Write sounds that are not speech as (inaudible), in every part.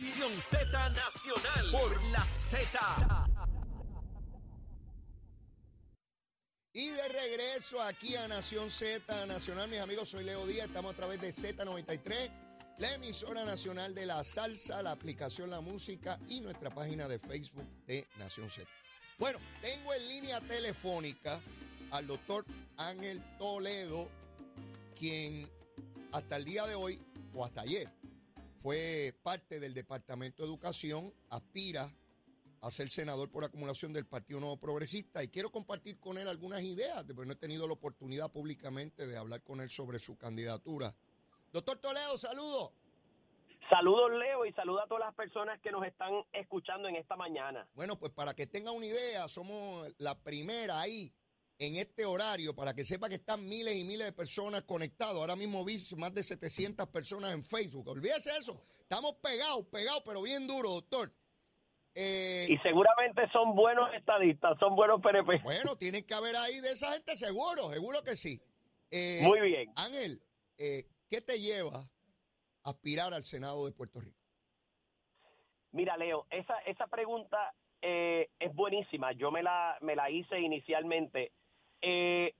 Nación Z Nacional por la Z. Y de regreso aquí a Nación Z Nacional, mis amigos, soy Leo Díaz, estamos a través de Z93, la emisora nacional de la salsa, la aplicación La Música y nuestra página de Facebook de Nación Z. Bueno, tengo en línea telefónica al doctor Ángel Toledo, quien hasta el día de hoy, o hasta ayer, fue parte del Departamento de Educación, aspira a ser senador por acumulación del Partido Nuevo Progresista y quiero compartir con él algunas ideas, porque no he tenido la oportunidad públicamente de hablar con él sobre su candidatura. Doctor Toledo, saludo. Saludos Leo y saluda a todas las personas que nos están escuchando en esta mañana. Bueno, pues para que tenga una idea, somos la primera ahí en este horario, para que sepa que están miles y miles de personas conectados. Ahora mismo vi más de 700 personas en Facebook. Olvídese eso. Estamos pegados, pegados, pero bien duro, doctor. Eh, y seguramente son buenos estadistas, son buenos PNP. Bueno, tienen que haber ahí de esa gente seguro, seguro que sí. Eh, Muy bien. Ángel, eh, ¿qué te lleva a aspirar al Senado de Puerto Rico? Mira, Leo, esa, esa pregunta es buenísima. Yo me la, me la hice inicialmente. Eh,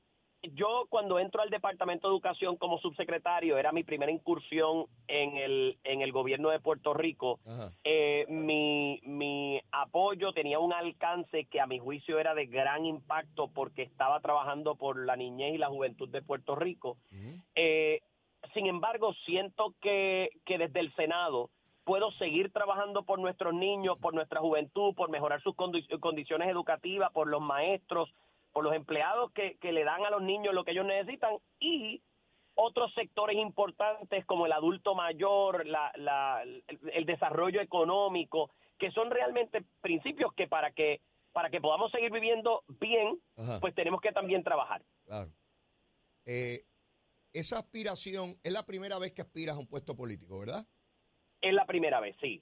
yo cuando entro al Departamento de Educación como subsecretario, era mi primera incursión en el, en el gobierno de Puerto Rico, eh, mi, mi apoyo tenía un alcance que a mi juicio era de gran impacto porque estaba trabajando por la niñez y la juventud de Puerto Rico. eh, sin embargo, siento que, que desde el Senado puedo seguir trabajando por nuestros niños, por nuestra juventud, por mejorar sus condiciones educativas, por los maestros, por los empleados que, que le dan a los niños lo que ellos necesitan y otros sectores importantes como el adulto mayor, la, la, el, desarrollo económico, que son realmente principios que para que para que podamos seguir viviendo bien, pues tenemos que también trabajar. Claro. Eh, esa aspiración es la primera vez que aspiras a un puesto político, ¿verdad? Es la primera vez, sí.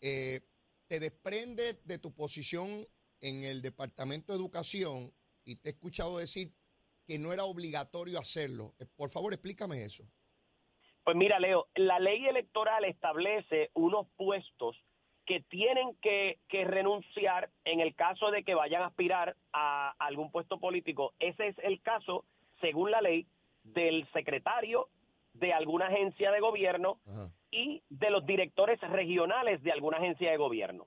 Eh, ¿Te desprende de tu posición en el Departamento de Educación y te he escuchado decir que no era obligatorio hacerlo. Eh, por favor, explícame eso. Pues mira, Leo, la ley electoral establece unos puestos que tienen que, renunciar en el caso de que vayan a aspirar a algún puesto político. Ese es el caso, según la ley, del secretario de alguna agencia de gobierno y de los directores regionales de alguna agencia de gobierno.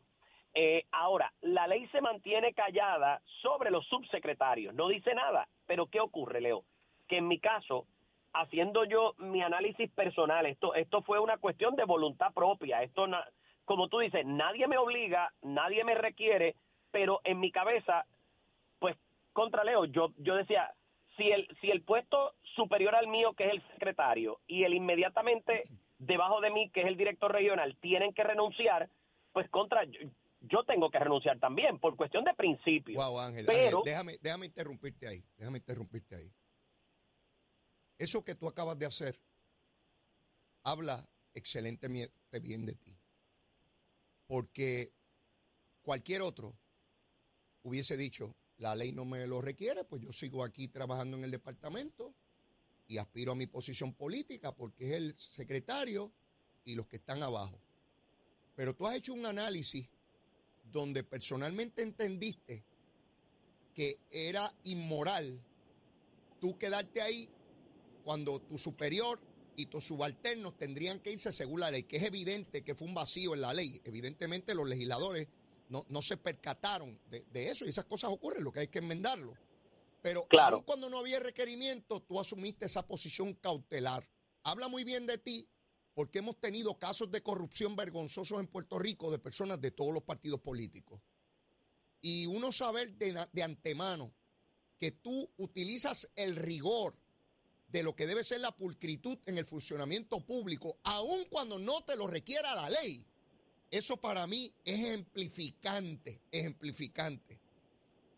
Eh, ahora, la ley se mantiene callada sobre los subsecretarios, no dice nada, pero ¿qué ocurre, Leo? Que en mi caso, haciendo yo mi análisis personal, esto, esto fue una cuestión de voluntad propia, esto, como tú dices, nadie me obliga, nadie me requiere, pero en mi cabeza, pues, contra Leo, yo, yo decía, si el, si el puesto superior al mío, que es el secretario, y el inmediatamente debajo de mí, que es el director regional, tienen que renunciar, pues contra, yo tengo que renunciar también por cuestión de principio. Wow, Ángel, Pero, déjame, déjame interrumpirte ahí, déjame interrumpirte ahí. Eso que tú acabas de hacer habla excelentemente bien de ti. Porque cualquier otro hubiese dicho, la ley no me lo requiere, pues yo sigo aquí trabajando en el departamento y aspiro a mi posición política porque es el secretario y los que están abajo. Pero tú has hecho un análisis donde personalmente entendiste que era inmoral tú quedarte ahí cuando tu superior y tus subalternos tendrían que irse según la ley, que es evidente que fue un vacío en la ley. Evidentemente los legisladores no, no se percataron de, eso y esas cosas ocurren, lo que hay que enmendarlo. Pero claro. cuando no había requerimiento, tú asumiste esa posición cautelar. Habla muy bien de ti porque hemos tenido casos de corrupción vergonzosos en Puerto Rico de personas de todos los partidos políticos. Y uno saber de, antemano que tú utilizas el rigor de lo que debe ser la pulcritud en el funcionamiento público, aun cuando no te lo requiera la ley, eso para mí es ejemplificante, ejemplificante.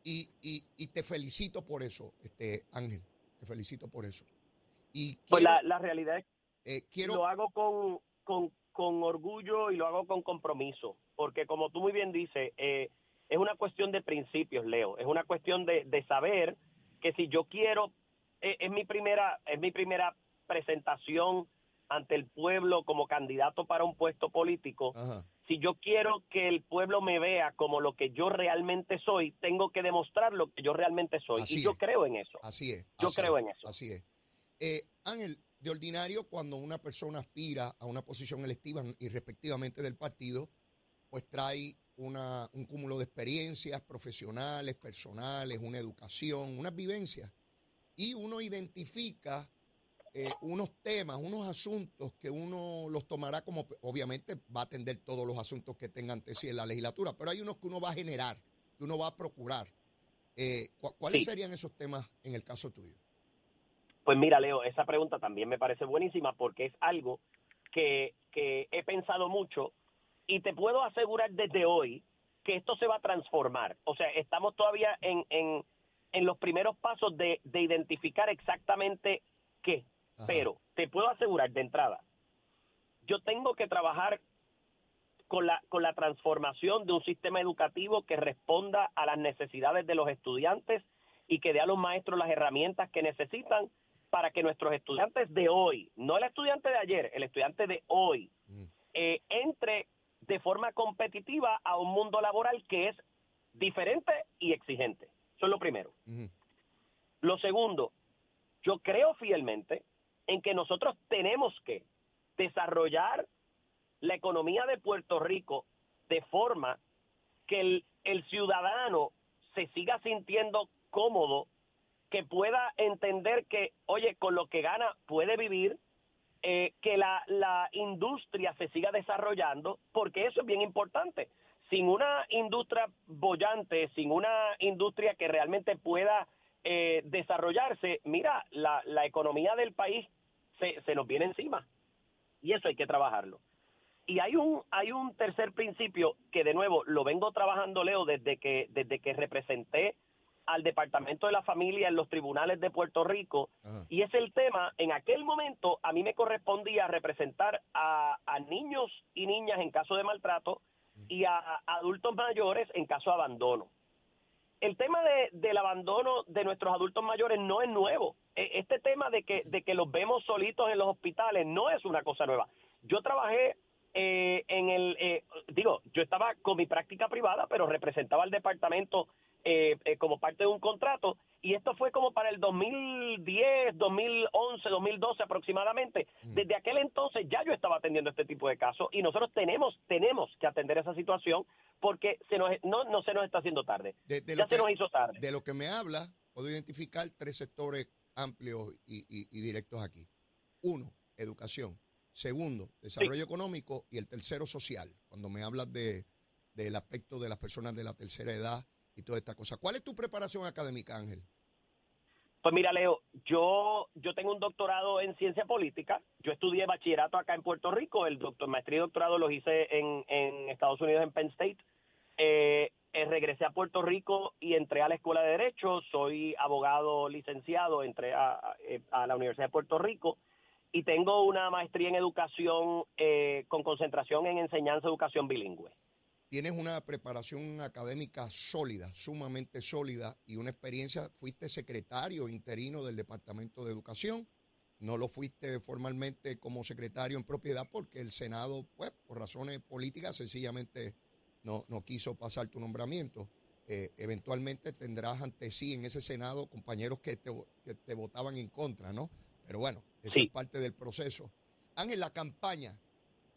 Y, y, te felicito por eso, este Ángel, te felicito por eso. Y pues la, la realidad es eh, lo hago con, con, orgullo y lo hago con compromiso, porque como tú muy bien dices, eh, es una cuestión de principios, Leo, es una cuestión de, de saber que si yo quiero, eh, es mi primera, es mi primera presentación ante el pueblo como candidato para un puesto político, si yo quiero que el pueblo me vea como lo que yo realmente soy, tengo que demostrar lo que yo realmente soy. y yo creo en eso. Así es. Yo creo en eso. Así es. Eh, Ángel, de ordinario, cuando una persona aspira a una posición electiva y respectivamente del partido, pues trae una, un cúmulo de experiencias profesionales, personales, una educación, unas vivencias. Y uno identifica eh, unos temas, unos asuntos que uno los tomará como, obviamente va a atender todos los asuntos que tenga ante sí en la legislatura, pero hay unos que uno va a generar, que uno va a procurar. Eh, ¿Cuáles serían esos temas en el caso tuyo? Pues mira, Leo, esa pregunta también me parece buenísima porque es algo que, que he pensado mucho y te puedo asegurar desde hoy que esto se va a transformar. O sea, estamos todavía en, en, en los primeros pasos de, de identificar exactamente qué. Pero te puedo asegurar de entrada, yo tengo que trabajar con la, con la transformación de un sistema educativo que responda a las necesidades de los estudiantes y que dé a los maestros las herramientas que necesitan para que nuestros estudiantes de hoy, no el estudiante de ayer, el estudiante de hoy, mm. eh, entre de forma competitiva a un mundo laboral que es diferente y exigente. Eso es lo primero. Lo segundo, yo creo fielmente en que nosotros tenemos que desarrollar la economía de Puerto Rico de forma que el, el ciudadano se siga sintiendo cómodo, que pueda entender que, oye, con lo que gana puede vivir, eh, que la, la industria se siga desarrollando, porque eso es bien importante. Sin una industria bollante, sin una industria que realmente pueda eh, desarrollarse, mira, la, la economía del país se, se nos viene encima. Y eso hay que trabajarlo. Y hay un, hay un tercer principio que de nuevo lo vengo trabajando, Leo, desde que, desde que representé al Departamento de la Familia en los tribunales de Puerto Rico y es el tema, en aquel momento a mí me correspondía representar a, niños y niñas en caso de maltrato y a, adultos mayores en caso de abandono. El tema de, del abandono de nuestros adultos mayores no es nuevo. E, este tema de que, de que los vemos solitos en los hospitales no es una cosa nueva. Yo trabajé eh, en el, eh, digo, yo estaba con mi práctica privada, pero representaba al departamento eh, eh, como parte de un contrato y esto fue como para el 2010, 2011, 2012 aproximadamente. Mm. Desde aquel entonces ya yo estaba atendiendo este tipo de casos y nosotros tenemos tenemos que atender esa situación porque se nos, no, no se nos está haciendo tarde. De, ya se nos hizo tarde. De lo que me habla, puedo identificar tres sectores amplios y, directos aquí. Uno, educación. Segundo, desarrollo económico. Y el tercero, social. Cuando me hablas de, del aspecto de las personas de la tercera edad, y toda esta cosa. ¿Cuál es tu preparación académica, Ángel? Pues mira, Leo, yo, yo tengo un doctorado en ciencia política. Yo estudié bachillerato acá en Puerto Rico. El doctor, maestría y doctorado los hice en, en Estados Unidos, en Penn State. Eh, eh, regresé a Puerto Rico y entré a la Escuela de Derecho. Soy abogado licenciado, entré a, a, la Universidad de Puerto Rico y tengo una maestría en educación eh, con concentración en enseñanza educación bilingüe tienes una preparación académica sólida, sumamente sólida y una experiencia, fuiste secretario interino del Departamento de Educación, no lo fuiste formalmente como secretario en propiedad porque el Senado, pues, por razones políticas, sencillamente no, no quiso pasar tu nombramiento. Eh, eventualmente tendrás ante sí en ese Senado compañeros que te, que te votaban en contra, ¿no? Pero bueno, eso es parte del proceso. Ángel, la campaña,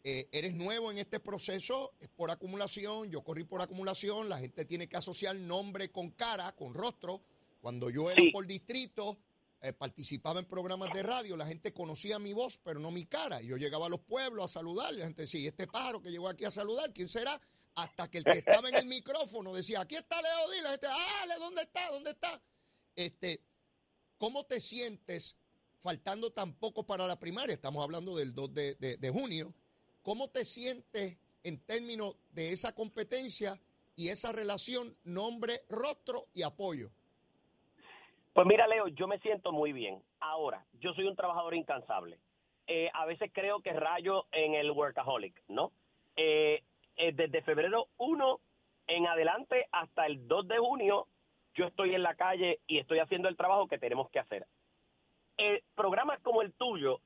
eh, eres nuevo en este proceso, es por acumulación, yo corrí por acumulación, la gente tiene que asociar nombre con cara, con rostro. Cuando yo era por distrito, eh, participaba en programas de radio, la gente conocía mi voz, pero no mi cara. Yo llegaba a los pueblos a saludar, la gente decía, este pájaro que llegó aquí a saludar, ¿quién será? Hasta que el que estaba en el (laughs) micrófono decía, aquí está Leo Díaz, la gente, ah, ¿dónde está? ¿Dónde está? Este, ¿Cómo te sientes faltando tan poco para la primaria? Estamos hablando del 2 de junio ¿Cómo te sientes en términos de esa competencia y esa relación nombre, rostro y apoyo? Pues mira, Leo, yo me siento muy bien. Ahora, yo soy un trabajador incansable. Eh, a veces creo que rayo en el workaholic, ¿no? Eh, eh, desde febrero 1 en adelante hasta el 2 de junio, yo estoy en la calle y estoy haciendo el trabajo que tenemos que hacer. programas como el tuyo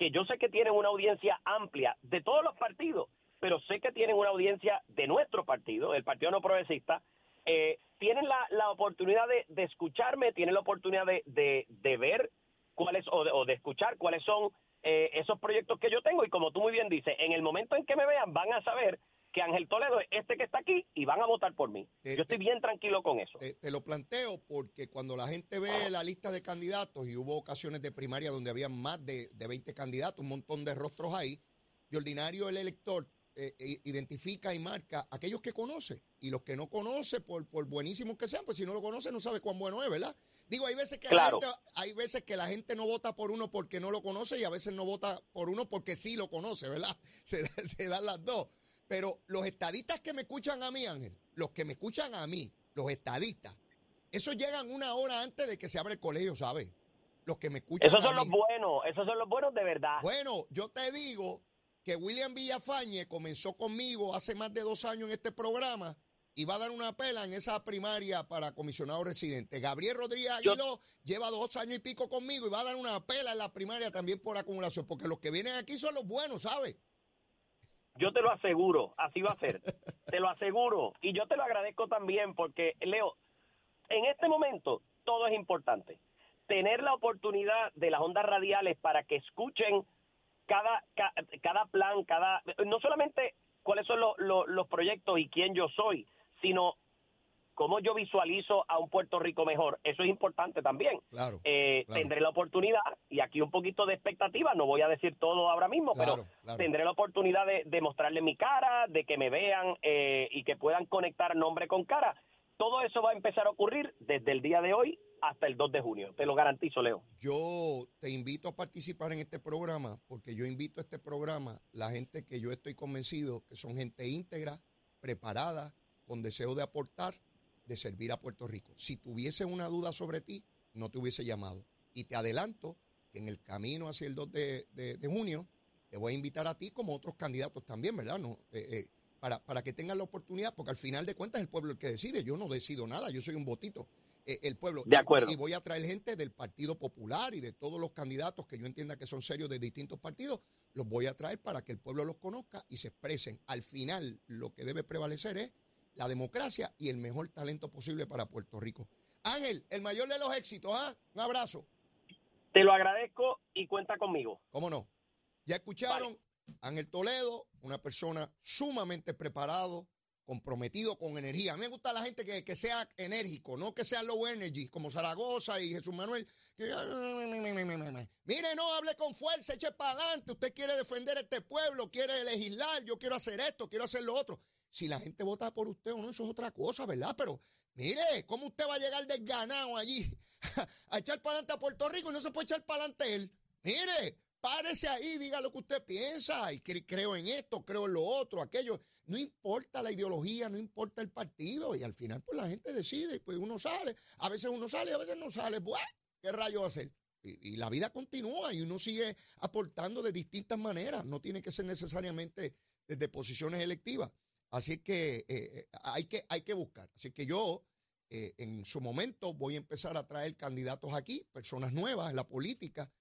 que yo sé que tienen una audiencia amplia de todos los partidos, pero sé que tienen una audiencia de nuestro partido, el Partido No Progresista, eh, tienen la, la oportunidad de, de, escucharme, tienen la oportunidad de, de, de ver cuáles o de, o de, escuchar cuáles son eh, esos proyectos que yo tengo. Y como tú muy bien dices, en el momento en que me vean van a saber que Ángel Toledo es este que está aquí y van a votar por mí. Te- yo estoy te- bien tranquilo con eso. Te, te lo planteo porque cuando la gente ve la lista de candidatos y hubo ocasiones de primaria donde había más de, de 20 candidatos, un montón de rostros ahí, de ordinario el elector eh, identifica y marca aquellos que conoce y los que no conoce, por, por buenísimos que sean, pues si no lo conoce no sabe cuán bueno es, ¿verdad? Digo, hay veces que Claro. la gente, hay veces que la gente no vota por uno porque no lo conoce y a veces no vota por uno porque sí lo conoce, ¿verdad? (laughs) Se, se dan las dos. Pero los estadistas que me escuchan a mí, Ángel, los que me escuchan a mí, los estadistas, esos llegan una hora antes de que se abra el colegio, ¿sabes? Los que me escuchan Esos a son los buenos, esos son los buenos de verdad. Bueno, yo te digo que William Villafañe comenzó conmigo hace más de dos años en este programa y va a dar una pela en esa primaria para comisionado residente. Gabriel Rodríguez Aguiló lleva dos años y pico conmigo y va a dar una pela en la primaria también por acumulación, porque los que vienen aquí son los buenos, ¿sabes? Yo te lo aseguro, así va a ser. te lo aseguro. Y yo te lo agradezco también porque, Leo, en este momento todo es importante. Tener la oportunidad de las ondas radiales para que escuchen cada, ca- cada plan, cada no solamente cuáles son los, los, los proyectos y quién yo soy, sino cómo yo visualizo a un Puerto Rico mejor. Eso es importante también. Claro. Eh, claro. Tendré la oportunidad, y aquí un poquito de expectativa, no voy a decir todo ahora mismo, Claro, pero tendré la oportunidad de, de mostrarle mi cara, de que me vean eh, y que puedan conectar nombre con cara. Todo eso va a empezar a ocurrir desde el día de hoy hasta el 2 de junio. Te lo garantizo, Leo. Yo te invito a participar en este programa porque yo invito a este programa la gente que yo estoy convencido que son gente íntegra, preparada, con deseo de aportar, de servir a Puerto Rico. Si tuviese una duda sobre ti, no te hubiese llamado. Y te adelanto que en el camino hacia el 2 de, de- de junio te voy a invitar a ti como otros candidatos también, ¿verdad? No, eh, eh, para, para que tengan la oportunidad, porque al final de cuentas es el pueblo el que decide. Yo no decido nada, yo soy un votito. Eh, el pueblo. De acuerdo. Y voy a traer gente del Partido Popular y de todos los candidatos que yo entienda que son serios de distintos partidos, los voy a traer para que el pueblo los conozca y se expresen. Al final, lo que debe prevalecer es la democracia y el mejor talento posible para Puerto Rico. Ángel, el mayor de los éxitos, ¿ah? Un abrazo. Te lo agradezco y cuenta conmigo. ¿Cómo no? Ya escucharon, Ángel Toledo, una persona sumamente preparado, comprometido con energía. A mí me gusta la gente que, que sea enérgico, no que sea low energy, como Zaragoza y Jesús Manuel. que- Mire, no hable con fuerza, eche para adelante. Usted quiere defender este pueblo, quiere legislar, yo quiero hacer esto, quiero hacer lo otro. Si la gente vota por usted o no, eso es otra cosa, ¿verdad? Pero mire, ¿cómo usted va a llegar desganado allí (laughs) a echar para adelante a Puerto Rico y no se puede echar para adelante él? Mire, párese ahí, diga lo que usted piensa. Y cre- creo en esto, creo en lo otro, aquello. No importa la ideología, no importa el partido. Y al final, pues la gente decide. Y pues uno sale. A veces uno sale, a veces no sale. Pues, ¿qué rayo va a hacer? Y, y la vida continúa y uno sigue aportando de distintas maneras. No tiene que ser necesariamente desde posiciones electivas. Así que eh, hay que hay que buscar. Así que yo eh, en su momento voy a empezar a traer candidatos aquí, personas nuevas en la política.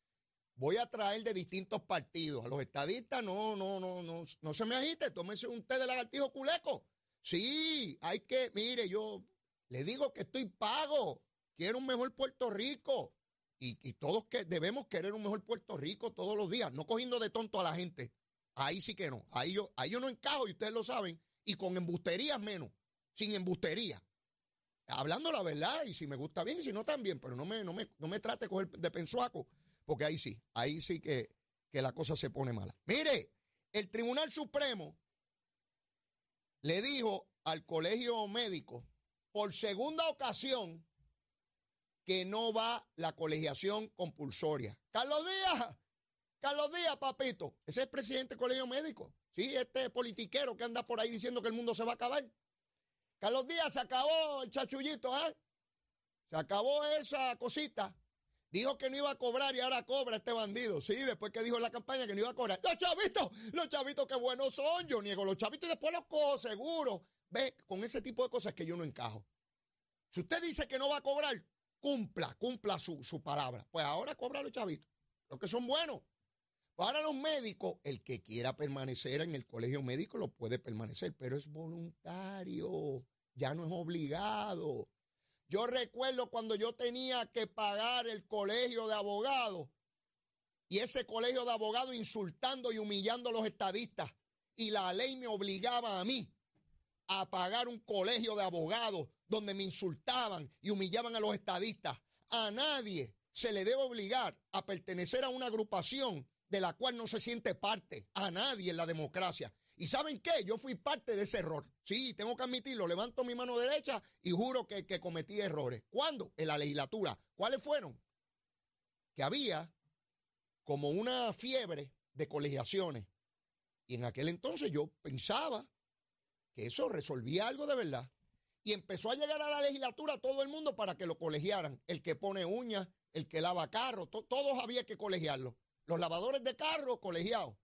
Voy a traer de distintos partidos. A los estadistas no, no, no, no, no se me agite. Tómese un té de lagartijo culeco. Sí, hay que, mire, yo le digo que estoy pago. Quiero un mejor Puerto Rico. Y, y todos que debemos querer un mejor Puerto Rico todos los días, no cogiendo de tonto a la gente. Ahí sí que no. Ahí yo, ahí yo no encajo y ustedes lo saben. Y con embusterías menos. Sin embustería. Hablando la verdad, y si me gusta bien, y si no también, pero no me, no me, no me trate de coger de pensuaco, porque ahí sí, ahí sí que, que la cosa se pone mala. Mire, el Tribunal Supremo le dijo al colegio médico por segunda ocasión que no va la colegiación compulsoria. Carlos Díaz, Carlos Díaz, papito, ese es el presidente del colegio médico. Sí, este politiquero que anda por ahí diciendo que el mundo se va a acabar. Carlos Díaz se acabó el chachullito, ¿eh? Se acabó esa cosita. Dijo que no iba a cobrar y ahora cobra este bandido. Sí, después que dijo en la campaña que no iba a cobrar. Los chavitos, los chavitos qué buenos son. Yo niego los chavitos y después los cojo seguro. Ve, con ese tipo de cosas que yo no encajo. Si usted dice que no va a cobrar, cumpla, cumpla su, su palabra. Pues ahora cobra los chavitos. Los que son buenos. Para los médicos, el que quiera permanecer en el colegio médico lo puede permanecer, pero es voluntario, ya no es obligado. Yo recuerdo cuando yo tenía que pagar el colegio de abogados y ese colegio de abogados insultando y humillando a los estadistas y la ley me obligaba a mí a pagar un colegio de abogados donde me insultaban y humillaban a los estadistas. A nadie se le debe obligar a pertenecer a una agrupación de la cual no se siente parte a nadie en la democracia. ¿Y saben qué? Yo fui parte de ese error. Sí, tengo que admitirlo. Levanto mi mano derecha y juro que, que cometí errores. ¿Cuándo? En la legislatura. ¿Cuáles fueron? Que había como una fiebre de colegiaciones. Y en aquel entonces yo pensaba que eso resolvía algo de verdad. Y empezó a llegar a la legislatura todo el mundo para que lo colegiaran. El que pone uñas, el que lava carro, todos había que colegiarlo. Los lavadores de carro, colegiados.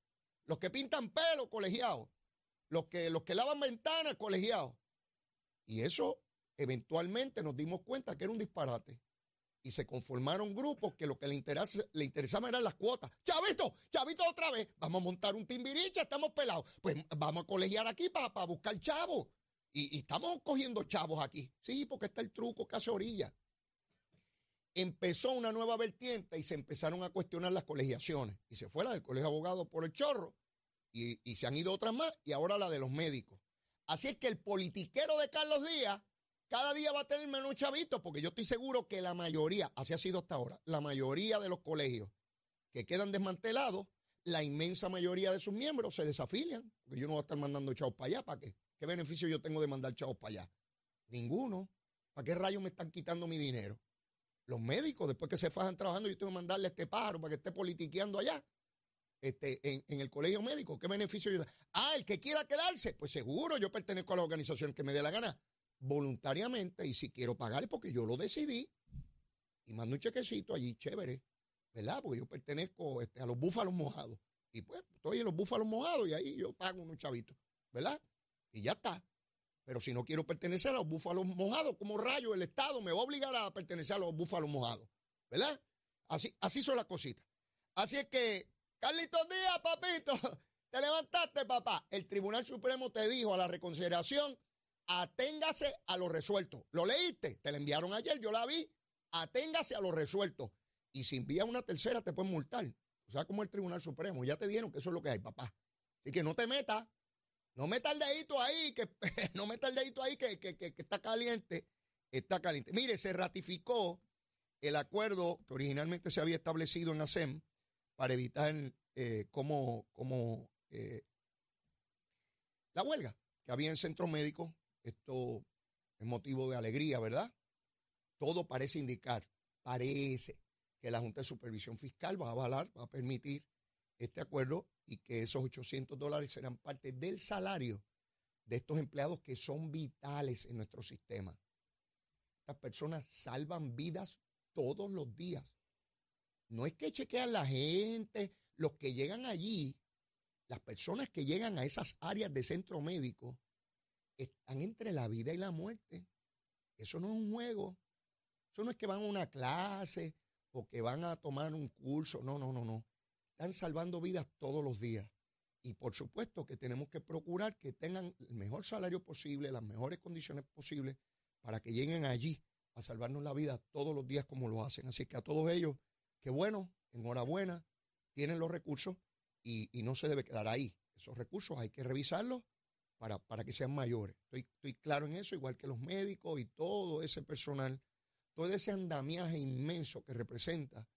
Los que pintan pelo, colegiados. Los que, los que lavan ventanas, colegiados. Y eso eventualmente nos dimos cuenta que era un disparate. Y se conformaron grupos que lo que le, interesa, le interesaba eran las cuotas. Chavito, chavito otra vez, vamos a montar un timbiriche, estamos pelados. Pues vamos a colegiar aquí para buscar chavos. Y, y, estamos cogiendo chavos aquí. Sí, porque está el truco hace orilla empezó una nueva vertiente y se empezaron a cuestionar las colegiaciones. Y se fue la del colegio de abogados por el chorro y, se han ido otras más y ahora la de los médicos. Así es que el politiquero de Carlos Díaz cada día va a tener menos chavitos porque yo estoy seguro que la mayoría, así ha sido hasta ahora, la mayoría de los colegios que quedan desmantelados, la inmensa mayoría de sus miembros se desafilian, porque yo no voy a estar mandando chavos para allá, ¿para qué? ¿Qué beneficio yo tengo de mandar chavos para allá? Ninguno. ¿Para qué rayos me están quitando mi dinero? Los médicos, después que se fajan trabajando, yo tengo que mandarle a este pájaro para que esté politiqueando allá. Este, en, el colegio médico, ¿qué beneficio yo? Ah, el que quiera quedarse, pues seguro yo pertenezco a la organización que me dé la gana, voluntariamente, y si quiero pagar porque yo lo decidí, y mando un chequecito allí, chévere, ¿verdad? Porque yo pertenezco este, a los búfalos mojados, y pues estoy en los búfalos mojados y ahí yo pago unos chavitos, ¿verdad? Y ya está. Pero si no quiero pertenecer a los búfalos mojados, como rayo el Estado me va a obligar a pertenecer a los búfalos mojados. ¿Verdad? Así, así son las cositas. Así es que, Carlitos Díaz, papito, (laughs) te levantaste, papá. El Tribunal Supremo te dijo a la reconsideración, aténgase a lo resuelto. ¿Lo leíste? Te la enviaron ayer, yo la vi. Aténgase a lo resuelto. Y si envías una tercera, te pueden multar. O sea, como el Tribunal Supremo. Ya te dieron que eso es lo que hay, papá. Así que no te metas. No meta el dedito ahí, que (laughs) no meta el dedito ahí que, que, que, está caliente. Está caliente. Mire, se ratificó el acuerdo que originalmente se había establecido en ASEM para evitar eh, como, como eh, la huelga que había en centro médico. Esto es motivo de alegría, ¿verdad? Todo parece indicar, parece que la Junta de Supervisión Fiscal va a avalar, va a permitir este acuerdo y que esos 800 dólares serán parte del salario de estos empleados que son vitales en nuestro sistema. Estas personas salvan vidas todos los días. No es que chequean la gente, los que llegan allí, las personas que llegan a esas áreas de centro médico, están entre la vida y la muerte. Eso no es un juego. Eso no es que van a una clase o que van a tomar un curso. No, no, no, no están salvando vidas todos los días. Y por supuesto que tenemos que procurar que tengan el mejor salario posible, las mejores condiciones posibles para que lleguen allí a salvarnos la vida todos los días como lo hacen. Así que a todos ellos, que bueno, enhorabuena, tienen los recursos y, no se debe quedar ahí. Esos recursos hay que revisarlos para, para que sean mayores. Estoy claro en eso, igual que los médicos y todo ese personal, todo ese andamiaje inmenso que representa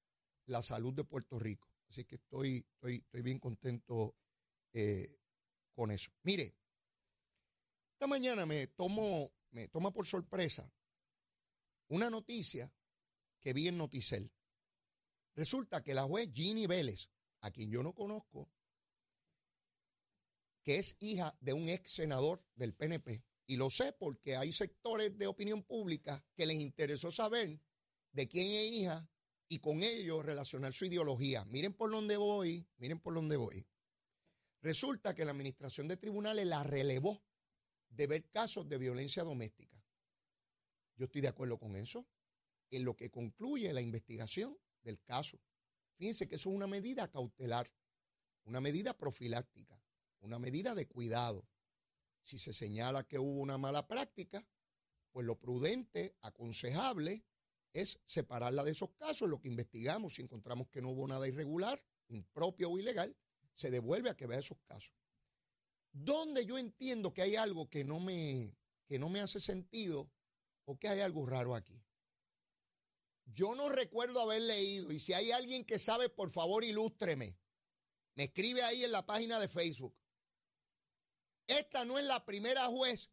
la salud de Puerto Rico. Así que estoy, estoy, estoy bien contento eh, con eso. Mire, esta mañana me tomo, me toma por sorpresa una noticia que vi en Noticel. Resulta que la juez Ginny Vélez, a quien yo no conozco, que es hija de un ex senador del PNP, y lo sé porque hay sectores de opinión pública que les interesó saber de quién es hija y con ello relacionar su ideología. Miren por dónde voy, miren por dónde voy. Resulta que la administración de tribunales la relevó de ver casos de violencia doméstica. Yo estoy de acuerdo con eso, en lo que concluye la investigación del caso. Fíjense que eso es una medida cautelar. una medida profiláctica, una medida de cuidado. Si se señala que hubo una mala práctica, pues lo prudente, aconsejable, es separarla de esos casos. Lo que investigamos, si encontramos que no hubo nada irregular, impropio o ilegal, se devuelve a que vea esos casos. Donde yo entiendo que hay algo que no me, que no me hace sentido o que hay algo raro aquí. Yo no recuerdo haber leído, y si hay alguien que sabe, por favor, ilústreme. Me escribe ahí en la página de Facebook. Esta no es la primera juez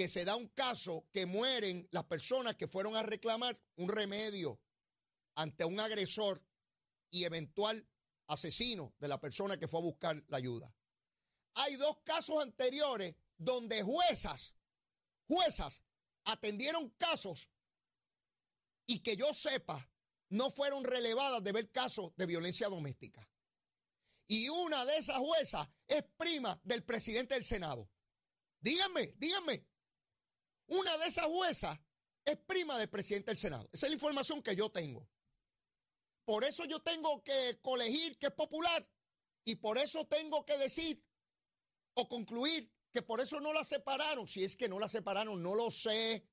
que se da un caso que mueren las personas que fueron a reclamar un remedio ante un agresor y eventual asesino de la persona que fue a buscar la ayuda. Hay dos casos anteriores donde juezas, juezas atendieron casos y que yo sepa no fueron relevadas de ver casos de violencia doméstica. Y una de esas juezas es prima del presidente del Senado. Díganme, díganme. Una de esas juezas es prima del presidente del Senado. Esa es la información que yo tengo. Por eso yo tengo que colegir que es popular y por eso tengo que decir o concluir que por eso no la separaron. Si es que no la separaron, no lo sé.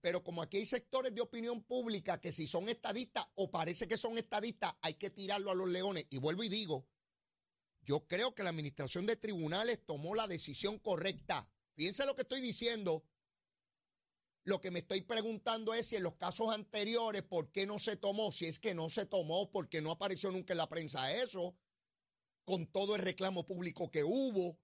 Pero como aquí hay sectores de opinión pública que si son estadistas o parece que son estadistas, hay que tirarlo a los leones. Y vuelvo y digo, yo creo que la administración de tribunales tomó la decisión correcta. Fíjense lo que estoy diciendo. Lo que me estoy preguntando es si en los casos anteriores, ¿por qué no se tomó? Si es que no se tomó, porque no apareció nunca en la prensa eso, con todo el reclamo público que hubo,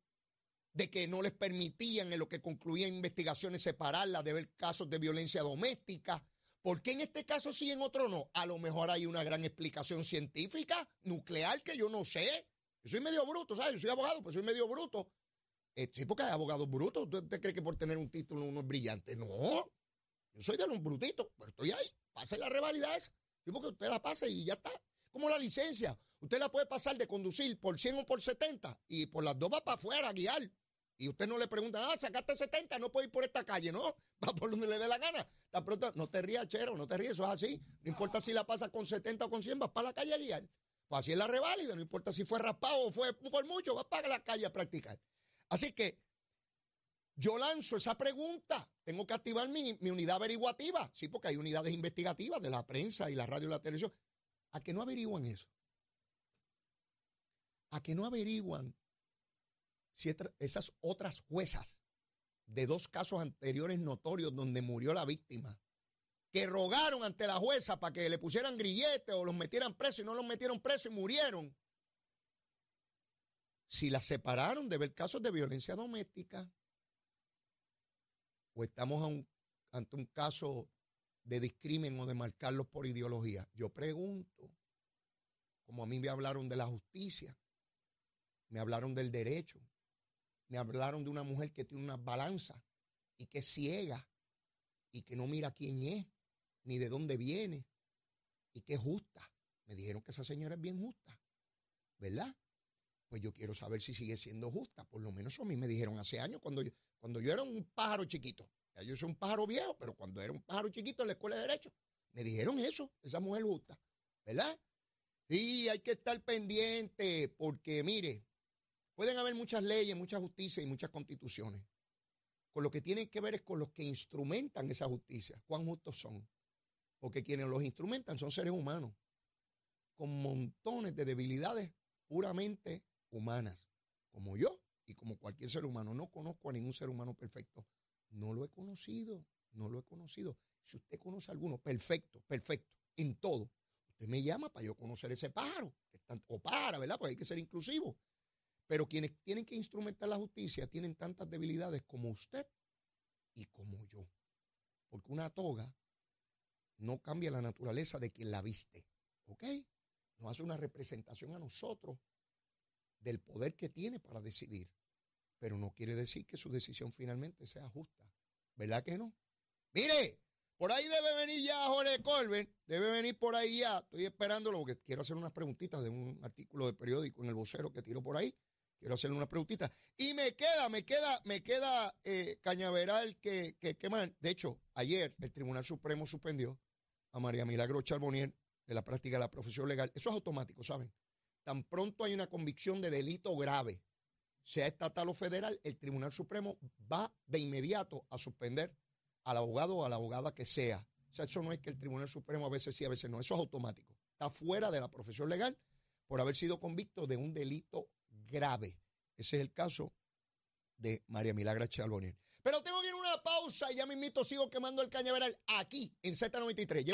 de que no les permitían en lo que concluían investigaciones separarlas de ver casos de violencia doméstica. ¿Por qué en este caso sí, en otro no? A lo mejor hay una gran explicación científica, nuclear, que yo no sé. Yo soy medio bruto, ¿sabes? Yo soy abogado, pues soy medio bruto. Sí, porque hay abogados brutos. ¿Usted cree que por tener un título uno es brillante? No. Yo soy de los brutitos, pero estoy ahí. Pase la revalida esa. Sí, porque usted la pasa y ya está. Como la licencia. Usted la puede pasar de conducir por 100 o por 70 y por las dos va para afuera a guiar. Y usted no le pregunta, ah, sacaste 70, no puede ir por esta calle, ¿no? (laughs) Va por donde le dé la gana. Tan pronto, no te rías, chero, no te rías, eso es así. No importa si la pasa con 70 o con 100, vas para la calle a guiar. Pues así es la reválida, no importa si fue raspado o fue por mucho, vas para la calle a practicar. Así que yo lanzo esa pregunta. Tengo que activar mi, unidad averiguativa. Sí, porque hay unidades investigativas de la prensa y la radio y la televisión. ¿A que no averiguan eso? ¿A que no averiguan si esas otras juezas de dos casos anteriores notorios donde murió la víctima, que rogaron ante la jueza para que le pusieran grillete o los metieran presos y no los metieron presos y murieron, si las separaron de ver casos de violencia doméstica o estamos ante un caso de discrimen o de marcarlos por ideología. Yo pregunto, como a mí me hablaron de la justicia, me hablaron del derecho, me hablaron de una mujer que tiene una balanza y que es ciega y que no mira quién es, ni de dónde viene, y que es justa. Me dijeron que esa señora es bien justa, ¿verdad? Pues yo quiero saber si sigue siendo justa. Por lo menos a mí me dijeron hace años cuando yo, cuando yo era un pájaro chiquito. Ya yo soy un pájaro viejo, pero cuando era un pájaro chiquito en la escuela de Derecho, me dijeron eso, esa mujer justa, ¿verdad? Sí, hay que estar pendiente porque, mire, pueden haber muchas leyes, mucha justicia y muchas constituciones. Con lo que tienen que ver es con los que instrumentan esa justicia, cuán justos son. Porque quienes los instrumentan son seres humanos, con montones de debilidades puramente humanas, como yo y como cualquier ser humano. No conozco a ningún ser humano perfecto. No lo he conocido, no lo he conocido. Si usted conoce a alguno, perfecto, perfecto, en todo. Usted me llama para yo conocer ese pájaro, o para, ¿verdad? Pues hay que ser inclusivo. Pero quienes tienen que instrumentar la justicia tienen tantas debilidades como usted y como yo. Porque una toga no cambia la naturaleza de quien la viste. ¿Ok? Nos hace una representación a nosotros del poder que tiene para decidir. Pero no quiere decir que su decisión finalmente sea justa. ¿Verdad que no? Mire, por ahí debe venir ya Jorge Colben, debe venir por ahí ya. Estoy esperándolo porque quiero hacer unas preguntitas de un artículo de periódico en el vocero que tiró por ahí. Quiero hacerle unas preguntitas. Y me queda, me queda, me queda eh, Cañaveral que, que, que De hecho, ayer el Tribunal Supremo suspendió a María Milagro Charbonier de la práctica de la profesión legal. Eso es automático, ¿saben? Tan pronto hay una convicción de delito grave, sea estatal o federal, el Tribunal Supremo va de inmediato a suspender al abogado o a la abogada que sea. O sea, eso no es que el Tribunal Supremo a veces sí, a veces no, eso es automático. Está fuera de la profesión legal por haber sido convicto de un delito grave. Ese es el caso de María Milagra Chalbonier. Pero tengo que ir a una pausa y ya mismito sigo quemando el cañaveral aquí en Z93.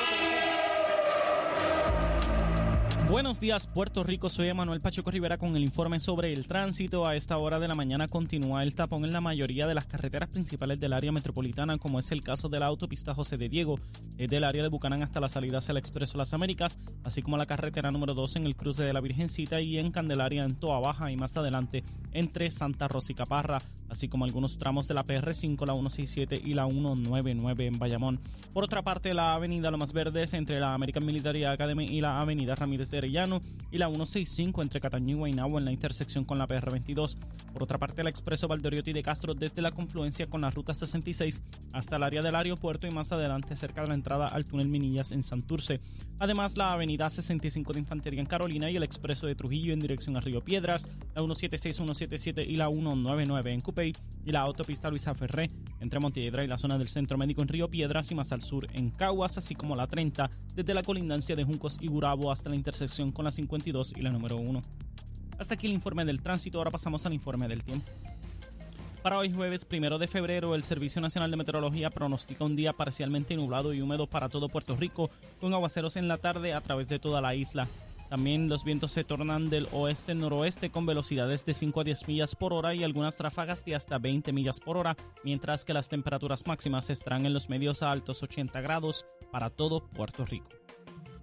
Buenos días, Puerto Rico. Soy Emanuel Pacheco Rivera con el informe sobre el tránsito. A esta hora de la mañana continúa el tapón en la mayoría de las carreteras principales del área metropolitana, como es el caso de la autopista José de Diego, del área de Bucanán hasta la salida hacia el Expreso Las Américas, así como la carretera número 2 en el cruce de la Virgencita y en Candelaria en Toa Baja y más adelante entre Santa Rosa y Caparra así como algunos tramos de la PR5, la 167 y la 199 en Bayamón. Por otra parte, la avenida Lomas Verdes entre la American Military Academy y la avenida Ramírez Y la 165 entre Cataño y Guaynabo en la intersección con la PR22. Por otra parte, el expreso Valdoriotti de Castro desde la confluencia con la ruta 66 hasta el área del aeropuerto y más adelante cerca de la entrada al túnel Minillas en Santurce. Además, la avenida 65 de Infantería en Carolina y el expreso de Trujillo en dirección a Río Piedras, la 176, 177 y la 199 en Cupey y la autopista Luisa Ferré entre Montiedra y la zona del Centro Médico en Río Piedras y más al sur en Caguas, así como la 30 desde la colindancia de Juncos y Gurabo hasta la intersección con la 52 y la número 1. Hasta aquí el informe del tránsito, ahora pasamos al informe del tiempo. Para hoy jueves primero de febrero, el Servicio Nacional de Meteorología pronostica un día parcialmente nublado y húmedo para todo Puerto Rico, con aguaceros en la tarde a través de toda la isla. También los vientos se tornan del oeste-noroeste con velocidades de 5 a 10 millas por hora y algunas ráfagas de hasta 20 millas por hora, mientras que las temperaturas máximas estarán en los medios a altos 80 grados para todo Puerto Rico.